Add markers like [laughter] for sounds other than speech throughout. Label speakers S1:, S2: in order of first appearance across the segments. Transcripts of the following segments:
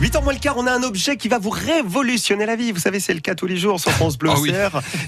S1: 8 ans moins le quart, on a un objet qui va vous révolutionner la vie. Vous savez, c'est le cas tous les jours sur France Bleu
S2: Ah oui.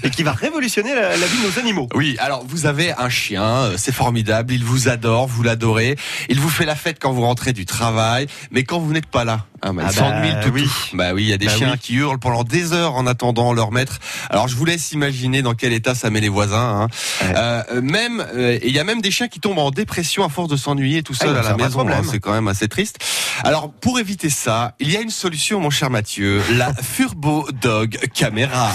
S1: Et qui va révolutionner la, la vie de nos animaux.
S2: Oui, alors vous avez un chien, euh, c'est formidable, il vous adore, vous l'adorez, il vous fait la fête quand vous rentrez du travail, mais quand vous n'êtes pas là, hein, bah,
S1: Ah
S2: il
S1: bah,
S2: s'ennuie le toutou.
S1: oui.
S2: Bah oui, il y a des
S1: Bah
S2: chiens
S1: oui.
S2: qui hurlent pendant des heures en attendant leur maître. Alors je vous laisse imaginer dans quel état ça met les voisins. hein.
S1: Ouais.
S2: Euh, même, euh, il y a même des chiens qui tombent en dépression à force de s'ennuyer tout seul
S1: Ah oui,
S2: à la maison. hein, c'est quand même assez triste. Alors pour éviter ça, il y a une solution, mon cher Mathieu, la [laughs] Furbo Dog Camera.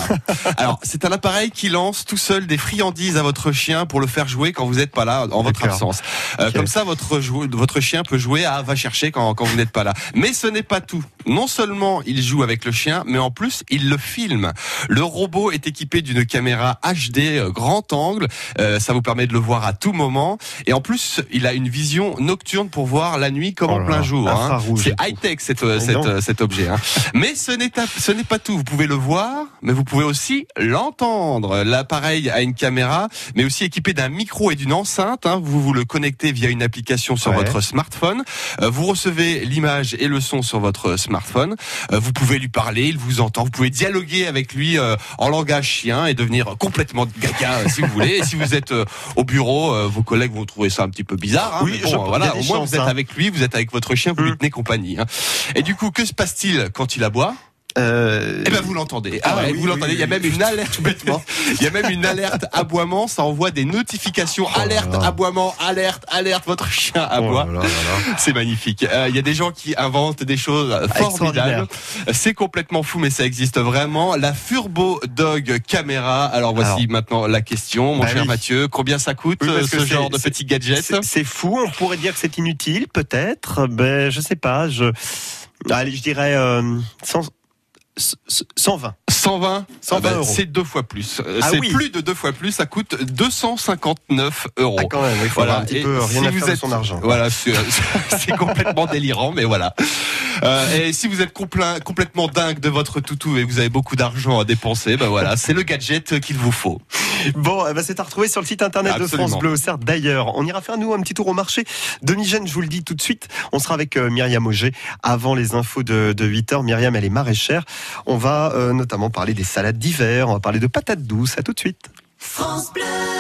S2: Alors c'est un appareil qui lance tout seul des friandises à votre chien pour le faire jouer quand vous n'êtes pas là en votre absence. Euh. Comme ça, votre votre chien peut jouer à va chercher quand, quand vous n'êtes pas là. Mais ce n'est pas tout. Non seulement il joue avec le chien, mais en plus il le filme. Le robot est équipé d'une caméra HD euh, grand angle. Euh, ça vous permet de le voir à tout moment. Et en plus, il a une vision nocturne pour voir la nuit comme
S1: Oh
S2: en
S1: là
S2: plein
S1: là,
S2: jour. hein. C'est high tech
S1: non.
S2: euh, cet objet. hein. Mais ce n'est pas- ce n'est pas tout. Vous pouvez le voir, mais vous pouvez aussi l'entendre. L'appareil a une caméra, mais aussi équipé d'un micro et d'une enceinte. hein. Vous vous le connectez via une application sur
S1: Ouais.
S2: votre smartphone. Euh, vous recevez l'image et le son sur votre smartphone. Euh, vous pouvez lui parler, il vous entend. Vous pouvez dialoguer avec lui euh, en langage chien et devenir complètement gaga euh, si vous voulez. Et si vous êtes au bureau, vos collègues vont trouver ça un petit peu bizarre. hein.
S1: Oui, je-
S2: voilà, au moins
S1: chances,
S2: vous êtes
S1: hein.
S2: avec lui, vous êtes avec votre chien, vous lui
S1: Mm.
S2: tenez compagnie. hein. Et du coup, que se passe-t-il quand il aboie?
S1: Euh,
S2: eh ben vous l'entendez.
S1: Ah
S2: Ah ouais,
S1: oui,
S2: vous l'entendez.
S1: oui,
S2: Il y a même une alerte bêtement. Il y a même une alerte aboiement. Ça envoie des notifications.
S1: là
S2: alerte
S1: là.
S2: aboiement. Alerte alerte. Votre chien aboie.
S1: oh là.
S2: C'est magnifique. Euh, Il y a des gens qui inventent des choses formidables. C'est complètement fou, mais ça existe vraiment. La Furbo Dog Caméra. Alors voici
S1: Alors.
S2: maintenant la question, mon
S1: Bah
S2: cher. Mathieu. Combien ça coûte euh, ce genre de petit gadget
S1: C'est c'est fou, on pourrait dire que c'est inutile, peut-être. Ben, je sais pas. Je, allez, je dirais euh, 100 120.
S2: 120,
S1: 120
S2: Ah bah,
S1: euros.
S2: c'est deux fois plus. Euh,
S1: Ah
S2: c'est
S1: oui.
S2: plus de deux fois plus. Ça coûte 259 euros.
S1: Ah, quand même, il faut avoir un petit
S2: Et
S1: peu rien
S2: si
S1: à
S2: vous
S1: faire de
S2: êtes-
S1: son argent.
S2: Voilà, c'est [laughs] complètement délirant, mais voilà. Euh, et si vous êtes complètement dingue de votre toutou et que vous avez beaucoup d'argent à dépenser, ben voilà, c'est le gadget qu'il vous faut.
S1: Bon, eh ben, c'est à retrouver sur le site internet de. France Bleu Auxerre. D'ailleurs, on ira faire nous un petit tour au marché de Migène, je vous le dis tout de suite. On sera avec euh, Myriam Auger avant les infos de, de 8 heures. Myriam, elle est maraîchère. On va euh, notamment parler des salades d'hiver, on va parler de patates douces. À tout de suite.